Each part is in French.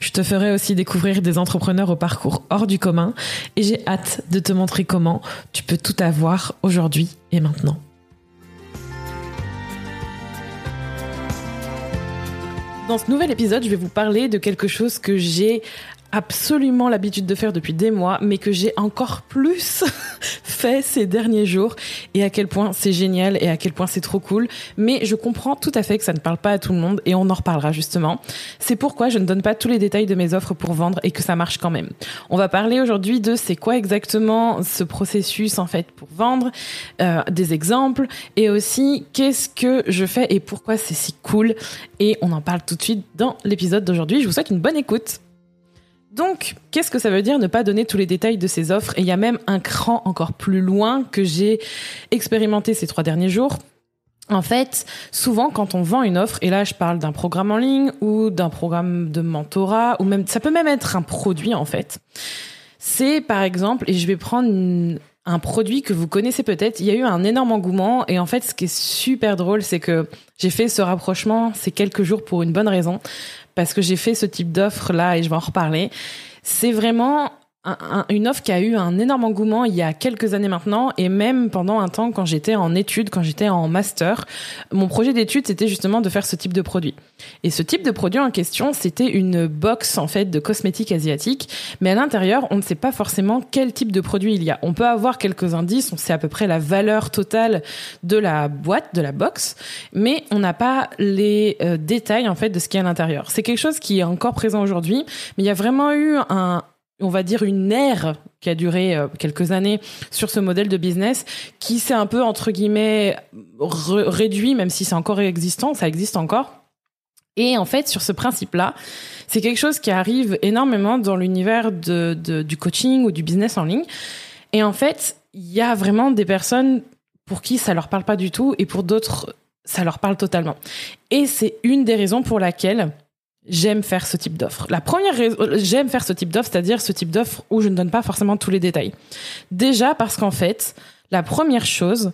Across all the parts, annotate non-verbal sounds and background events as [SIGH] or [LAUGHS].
Je te ferai aussi découvrir des entrepreneurs au parcours hors du commun et j'ai hâte de te montrer comment tu peux tout avoir aujourd'hui et maintenant. Dans ce nouvel épisode, je vais vous parler de quelque chose que j'ai absolument l'habitude de faire depuis des mois, mais que j'ai encore plus [LAUGHS] fait ces derniers jours et à quel point c'est génial et à quel point c'est trop cool. Mais je comprends tout à fait que ça ne parle pas à tout le monde et on en reparlera justement. C'est pourquoi je ne donne pas tous les détails de mes offres pour vendre et que ça marche quand même. On va parler aujourd'hui de c'est quoi exactement ce processus en fait pour vendre, euh, des exemples et aussi qu'est-ce que je fais et pourquoi c'est si cool. Et on en parle tout de suite dans l'épisode d'aujourd'hui. Je vous souhaite une bonne écoute. Donc, qu'est-ce que ça veut dire ne pas donner tous les détails de ces offres? Et il y a même un cran encore plus loin que j'ai expérimenté ces trois derniers jours. En fait, souvent quand on vend une offre, et là je parle d'un programme en ligne ou d'un programme de mentorat, ou même ça peut même être un produit en fait. C'est par exemple, et je vais prendre un produit que vous connaissez peut-être. Il y a eu un énorme engouement et en fait, ce qui est super drôle, c'est que j'ai fait ce rapprochement ces quelques jours pour une bonne raison parce que j'ai fait ce type d'offre là et je vais en reparler. C'est vraiment une offre qui a eu un énorme engouement il y a quelques années maintenant et même pendant un temps quand j'étais en études, quand j'étais en master, mon projet d'études c'était justement de faire ce type de produit. Et ce type de produit en question, c'était une box en fait de cosmétiques asiatiques, mais à l'intérieur, on ne sait pas forcément quel type de produit il y a. On peut avoir quelques indices, on sait à peu près la valeur totale de la boîte, de la box, mais on n'a pas les euh, détails en fait de ce qu'il y a à l'intérieur. C'est quelque chose qui est encore présent aujourd'hui, mais il y a vraiment eu un on va dire une ère qui a duré euh, quelques années sur ce modèle de business qui s'est un peu entre guillemets réduit même si c'est encore existant ça existe encore. Et en fait sur ce principe là c'est quelque chose qui arrive énormément dans l'univers de, du coaching ou du business en ligne. Et en fait il y a vraiment des personnes pour qui ça leur parle pas du tout et pour d'autres ça leur parle totalement. Et c'est une des raisons pour laquelle j'aime faire ce type d'offre. La première raison, j'aime faire ce type d'offre, c'est-à-dire ce type d'offre où je ne donne pas forcément tous les détails. Déjà parce qu'en fait, la première chose,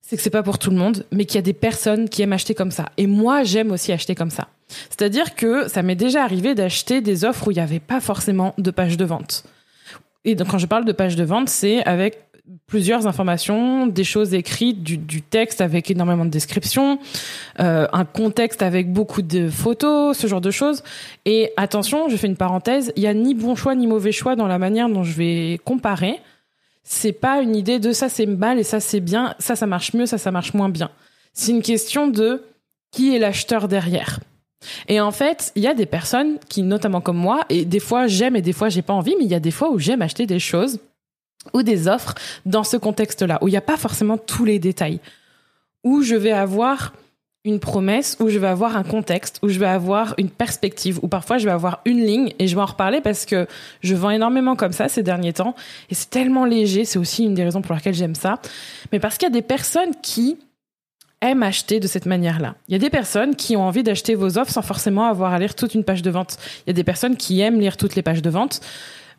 c'est que c'est pas pour tout le monde, mais qu'il y a des personnes qui aiment acheter comme ça. Et moi, j'aime aussi acheter comme ça. C'est-à-dire que ça m'est déjà arrivé d'acheter des offres où il n'y avait pas forcément de page de vente. Et donc, quand je parle de page de vente, c'est avec plusieurs informations, des choses écrites, du, texte avec énormément de descriptions, euh, un contexte avec beaucoup de photos, ce genre de choses. Et attention, je fais une parenthèse, il y a ni bon choix ni mauvais choix dans la manière dont je vais comparer. C'est pas une idée de ça c'est mal et ça c'est bien, ça ça marche mieux, ça ça marche moins bien. C'est une question de qui est l'acheteur derrière. Et en fait, il y a des personnes qui, notamment comme moi, et des fois j'aime et des fois j'ai pas envie, mais il y a des fois où j'aime acheter des choses ou des offres dans ce contexte-là, où il n'y a pas forcément tous les détails, où je vais avoir une promesse, où je vais avoir un contexte, où je vais avoir une perspective, où parfois je vais avoir une ligne, et je vais en reparler parce que je vends énormément comme ça ces derniers temps, et c'est tellement léger, c'est aussi une des raisons pour lesquelles j'aime ça, mais parce qu'il y a des personnes qui aiment acheter de cette manière-là. Il y a des personnes qui ont envie d'acheter vos offres sans forcément avoir à lire toute une page de vente. Il y a des personnes qui aiment lire toutes les pages de vente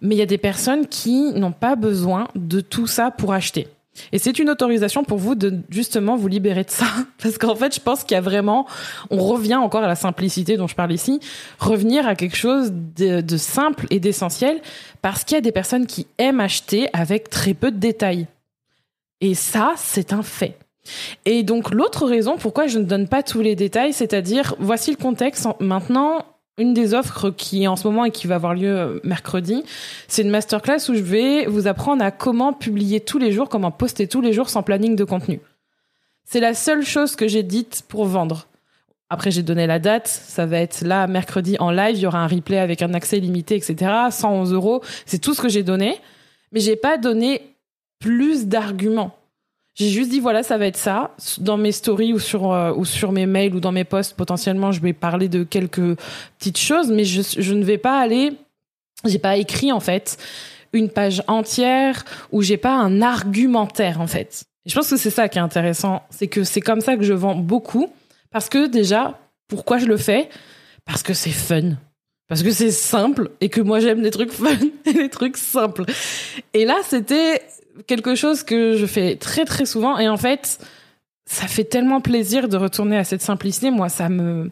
mais il y a des personnes qui n'ont pas besoin de tout ça pour acheter. Et c'est une autorisation pour vous de justement vous libérer de ça. [LAUGHS] Parce qu'en fait, je pense qu'il y a vraiment, on revient encore à la simplicité dont je parle ici, revenir à quelque chose de, simple et d'essentiel, parce qu'il y a des personnes qui aiment acheter avec très peu de détails. Et ça, c'est un fait. Et donc l'autre raison pourquoi je ne donne pas tous les détails, c'est-à-dire voici le contexte. Maintenant, une des offres qui est en ce moment et qui va avoir lieu euh, mercredi, c'est une masterclass où je vais vous apprendre à comment publier tous les jours, comment poster tous les jours sans planning de contenu. C'est la seule chose que j'ai dite pour vendre. Après, j'ai donné la date. Ça va être là, mercredi, en live. Il y aura un replay avec un accès limité, etc. 111 euros. C'est tout ce que j'ai donné. Mais j'ai pas donné plus d'arguments. J'ai juste dit voilà, ça va être ça. Dans mes stories ou sur euh, ou sur mes mails ou dans mes posts, potentiellement, je vais parler de quelques petites choses, mais je, ne vais pas aller j'ai pas écrit en fait une page entière où j'ai pas un argumentaire en fait. Je pense que c'est ça qui est intéressant, c'est que c'est comme ça que je vends beaucoup parce que déjà pourquoi je le fais? Parce que c'est fun. Parce que c'est simple et que moi j'aime les trucs [LAUGHS] fun et les trucs simples. Et là, c'était quelque chose que je fais très très souvent et en fait, ça fait tellement plaisir de retourner à cette simplicité. Moi, ça me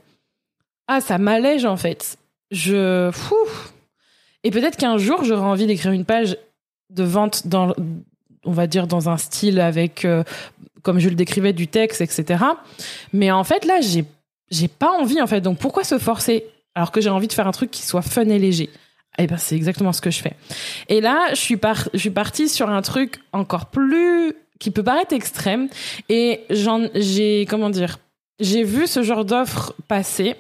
ah, ça m'allège en fait. Je fou. Et peut-être qu'un jour, j'aurai envie d'écrire une page de vente dans on va dire dans un style avec euh, comme je le décrivais du texte etc. Mais en fait là, j'ai j'ai pas envie en fait. Donc pourquoi se forcer? Alors que j'ai envie de faire un truc qui soit fun et léger Eh ben c'est exactement ce que je fais. Et là, je suis par partie sur un truc encore plus qui peut paraître extrême et j'ai comment dire j'ai vu ce genre d'offre passer.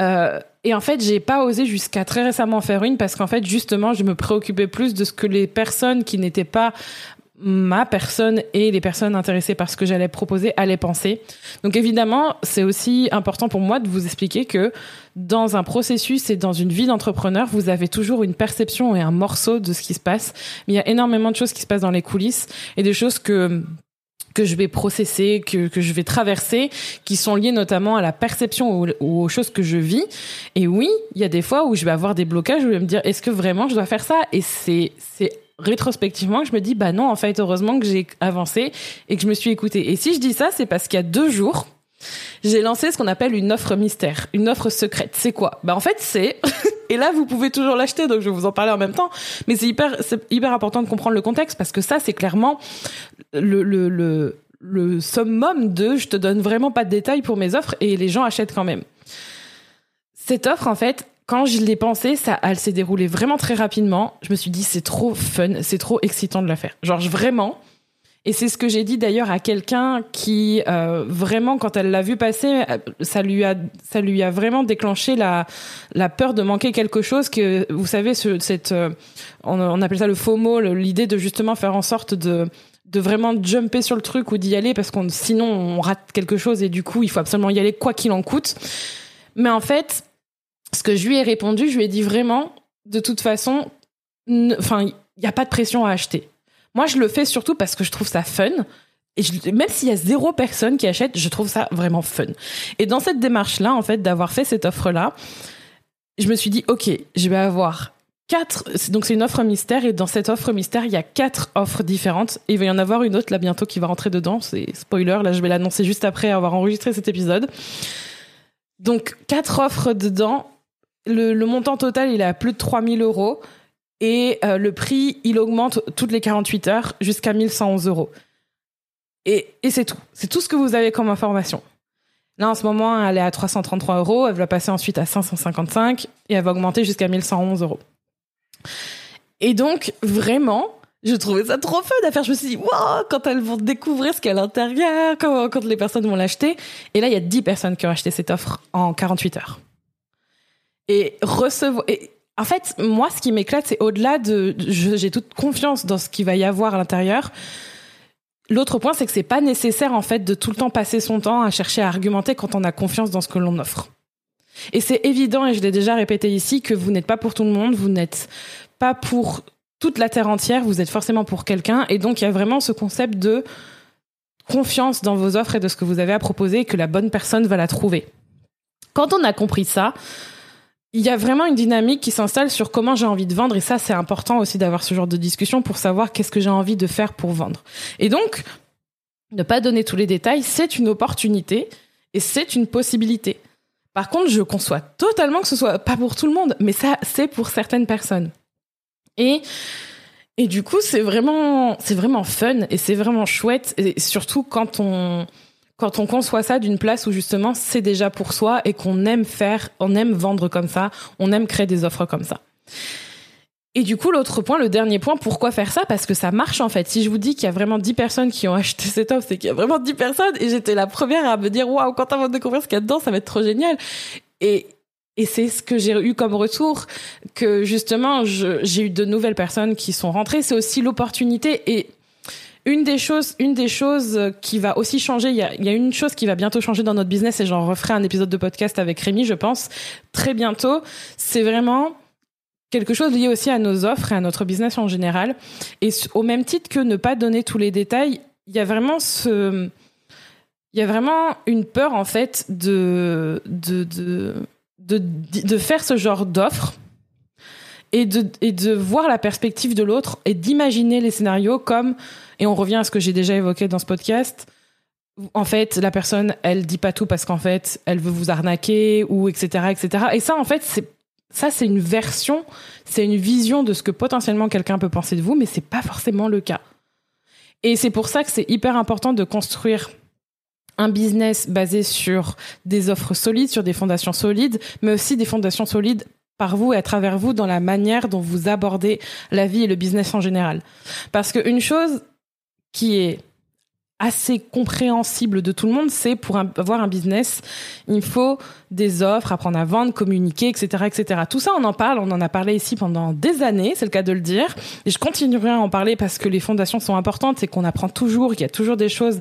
Euh, et en fait, j'ai pas osé jusqu'à très récemment faire une parce qu'en fait, justement, je me préoccupais plus de ce que les personnes qui n'étaient pas ma personne et les personnes intéressées par ce que j'allais proposer allaient penser. Donc évidemment, c'est aussi important pour moi de vous expliquer que dans un processus et dans une vie d'entrepreneur, vous avez toujours une perception et un morceau de ce qui se passe. Mais il y a énormément de choses qui se passent dans les coulisses et des choses que que je vais processer, que, que je vais traverser, qui sont liées notamment à la perception ou, aux choses que je vis. Et oui, il y a des fois où je vais avoir des blocages, où je vais me dire, est-ce que vraiment je dois faire ça? Et c'est rétrospectivement je me dis bah non en fait heureusement que j'ai avancé et que je me suis écoutée. Et si je dis ça, c'est parce qu'il y a deux jours, j'ai lancé ce qu'on appelle une offre mystère, une offre secrète. C'est quoi? Bah en fait c'est [LAUGHS] et là vous pouvez toujours l'acheter donc je vais vous en parler en même temps, mais c'est hyper c'est hyper important de comprendre le contexte parce que ça c'est clairement le le le le summum de je te donne vraiment pas de détails pour mes offres et les gens achètent quand même. Cette offre en fait, quand je l'ai pensé, ça, elle s'est déroulée vraiment très rapidement. Je me suis dit, c'est trop fun, c'est trop excitant de la faire. Genre, vraiment. Et c'est ce que j'ai dit d'ailleurs à quelqu'un qui, euh, vraiment, quand elle l'a vu passer, euh, ça lui a, ça lui a vraiment déclenché la, la peur de manquer quelque chose que, vous savez, ce, cette, euh, on, on, appelle ça le FOMO, l'idée de justement faire en sorte de, de vraiment jumper sur le truc ou d'y aller parce qu'on, sinon on rate quelque chose et du coup, il faut absolument y aller quoi qu'il en coûte. Mais en fait, ce que je lui ai répondu, je lui ai dit vraiment, de toute façon, enfin, il n'y a pas de pression à acheter. Moi, je le fais surtout parce que je trouve ça fun. Et même s'il y a zéro personne qui achète, je trouve ça vraiment fun. Et dans cette démarche-là, en fait, d'avoir fait cette offre-là, je me suis dit, OK, je vais avoir quatre, donc c'est une offre mystère, et dans cette offre mystère, il y a quatre offres différentes. Et il va y en avoir une autre là bientôt qui va rentrer dedans. C'est spoiler, là je vais l'annoncer juste après avoir enregistré cet épisode. Donc quatre offres dedans le, montant total, il est à plus de 3000 euros. Et euh, le prix, il augmente toutes les 48 heures jusqu'à 1111 euros. Et, c'est tout. C'est tout ce que vous avez comme information. Là, en ce moment, elle est à 333 euros. Elle va passer ensuite à 555 et elle va augmenter jusqu'à 1111 euros. Et donc, vraiment, je trouvais ça trop fun à faire. Je me suis dit, wow, quand elles vont découvrir ce qu'il y a à l'intérieur, quand, quand les personnes vont l'acheter. Et là, il y a 10 personnes qui ont acheté cette offre en 48 heures et recevoir. En fait, moi, ce qui m'éclate, c'est au-delà de, j'ai toute confiance dans ce qu'il va y avoir à l'intérieur. L'autre point, c'est que c'est pas nécessaire en fait de tout le temps passer son temps à chercher à argumenter quand on a confiance dans ce que l'on offre. Et c'est évident, et je l'ai déjà répété ici, que vous n'êtes pas pour tout le monde, vous n'êtes pas pour toute la terre entière, vous êtes forcément pour quelqu'un, et donc il y a vraiment ce concept de confiance dans vos offres et de ce que vous avez à proposer, et que la bonne personne va la trouver. Quand on a compris ça, il y a vraiment une dynamique qui s'installe sur comment j'ai envie de vendre et ça c'est important aussi d'avoir ce genre de discussion pour savoir qu'est-ce que j'ai envie de faire pour vendre. Et donc ne pas donner tous les détails, c'est une opportunité et c'est une possibilité. Par contre, je conçois totalement que ce soit pas pour tout le monde, mais ça c'est pour certaines personnes. Et et du coup, c'est vraiment c'est vraiment fun et c'est vraiment chouette et surtout quand on quand on conçoit ça d'une place où justement c'est déjà pour soi et qu'on aime faire, on aime vendre comme ça, on aime créer des offres comme ça. Et du coup, l'autre point, le dernier point, pourquoi faire ça? Parce que ça marche en fait. Si je vous dis qu'il y a vraiment 10 personnes qui ont acheté [LAUGHS] cette offre, c'est qu'il y a vraiment 10 personnes et j'étais la première à me dire waouh, quand on va découvrir ce qu'il y a dedans, ça va être trop génial. Et et c'est ce que j'ai eu comme retour, que justement, j'ai eu de nouvelles personnes qui sont rentrées. C'est aussi l'opportunité. Et une des choses, une des choses qui va aussi changer, il y a, une chose qui va bientôt changer dans notre business et j'en referai un épisode de podcast avec Rémi, je pense, très bientôt. C'est vraiment quelque chose lié aussi à nos offres et à notre business en général. Et au même titre que ne pas donner tous les détails, il y a vraiment ce, il y a vraiment une peur en fait de de de de, de faire ce genre d'offre et de et de voir la perspective de l'autre et d'imaginer les scénarios comme et on revient à ce que j'ai déjà évoqué dans ce podcast. En fait, la personne, elle dit pas tout parce qu'en fait, elle veut vous arnaquer ou etc etc. Et ça, en fait, c'est ça, c'est une version, c'est une vision de ce que potentiellement quelqu'un peut penser de vous, mais c'est pas forcément le cas. Et c'est pour ça que c'est hyper important de construire un business basé sur des offres solides, sur des fondations solides, mais aussi des fondations solides par vous et à travers vous dans la manière dont vous abordez la vie et le business en général. Parce qu'une chose qui est assez compréhensible de tout le monde, c'est pour avoir un business, il faut des offres, apprendre à vendre, communiquer, etc., etc. Tout ça, on en parle, on en a parlé ici pendant des années, c'est le cas de le dire, et je continuerai à en parler parce que les fondations sont importantes et qu'on apprend toujours, qu'il y a toujours des choses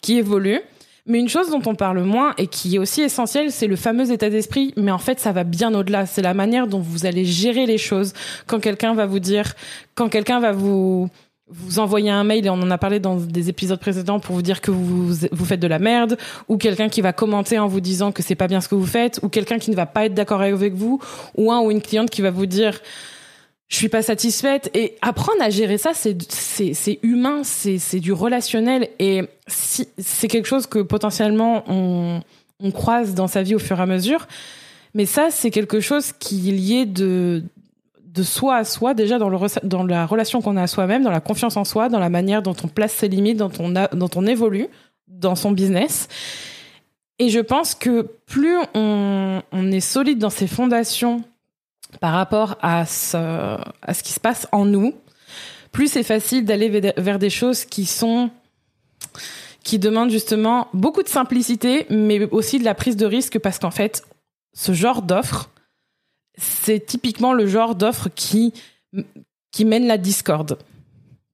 qui évoluent. Mais une chose dont on parle moins et qui est aussi essentielle, c'est le fameux état d'esprit. Mais en fait, ça va bien au-delà. C'est la manière dont vous allez gérer les choses. Quand quelqu'un va vous dire, quand quelqu'un va vous vous envoyer un mail et on en a parlé dans des épisodes précédents pour vous dire que vous vous faites de la merde ou quelqu'un qui va commenter en vous disant que c'est pas bien ce que vous faites ou quelqu'un qui ne va pas être d'accord avec vous ou un ou une cliente qui va vous dire je suis pas satisfaite. Et apprendre à gérer ça c'est c'est c'est humain c'est c'est du relationnel. Et c'est quelque chose que potentiellement on croise dans sa vie au fur et à mesure. Mais ça c'est quelque chose qui est lié de de soi à soi déjà dans le dans la relation qu'on a à soi-même dans la confiance en soi dans la manière dont on place ses limites dont on a dont on évolue dans son business. Et je pense que plus on est solide dans ses fondations par rapport à ce, qui se passe en nous, plus c'est facile d'aller vers des choses qui sont qui demandent justement beaucoup de simplicité, mais aussi de la prise de risque parce qu'en fait, ce genre d'offre, c'est typiquement le genre d'offre qui qui mène la discorde,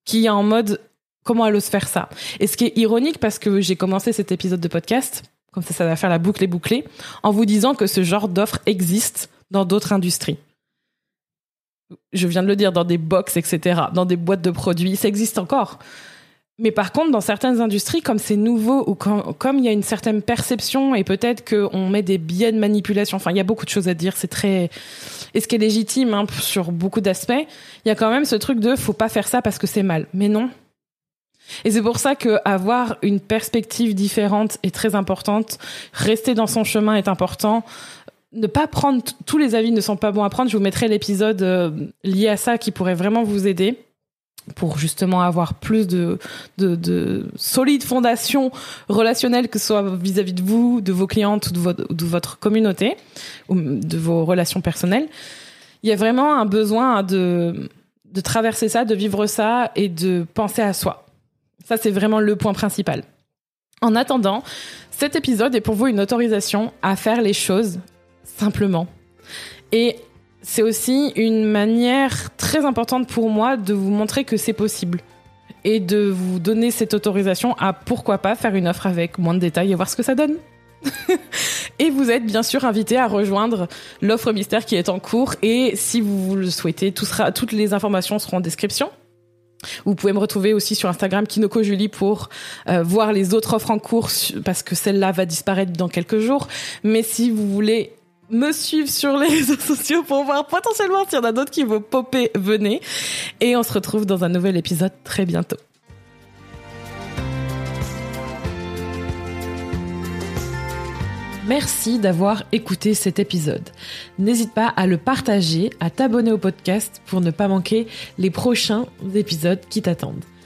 qui est en mode comment elle ose faire ça? Et ce qui est ironique parce que j'ai commencé cet épisode de podcast, comme ça ça va faire la boucle et bouclée, en vous disant que ce genre d'offre existe dans d'autres industries je viens de le dire, dans des box, etc., dans des boîtes de produits, ça existe encore. Mais par contre, dans certaines industries, comme c'est nouveau ou comme il y a une certaine perception et peut-être qu'on met des biais de manipulation, enfin, il y a beaucoup de choses à dire, c'est très... Et ce qui est légitime hein, sur beaucoup d'aspects, il y a quand même ce truc de faut pas faire ça parce que c'est mal. Mais non. Et c'est pour ça que avoir une perspective différente est très importante. Rester dans son chemin est important ne pas prendre tous les avis ne sont pas bons à prendre. Je vous mettrai l'épisode euh, lié à ça qui pourrait vraiment vous aider pour justement avoir plus de, de, de solides fondations relationnelles, que ce soit vis-à-vis de vous, de vos clientes ou de votre, communauté, ou de vos relations personnelles. Il y a vraiment un besoin de, de traverser ça, de vivre ça et de penser à soi. Ça, c'est vraiment le point principal. En attendant, cet épisode est pour vous une autorisation à faire les choses simplement. Et c'est aussi une manière très importante pour moi de vous montrer que c'est possible et de vous donner cette autorisation à pourquoi pas faire une offre avec moins de détails et voir ce que ça donne. [LAUGHS] et vous êtes bien sûr invité à rejoindre l'offre mystère qui est en cours et si vous le souhaitez, tout sera, toutes les informations seront en description. Vous pouvez me retrouver aussi sur Instagram Kinoko Julie pour euh, voir les autres offres en cours parce que celle-là va disparaître dans quelques jours. Mais si vous voulez me suivre sur les [LAUGHS] réseaux sociaux pour voir potentiellement s'il y en a d'autres qui vont popper, venez. Et on se retrouve dans un nouvel épisode très bientôt. Merci d'avoir écouté cet épisode. N'hésite pas à le partager, à t'abonner au podcast pour ne pas manquer les prochains épisodes qui t'attendent.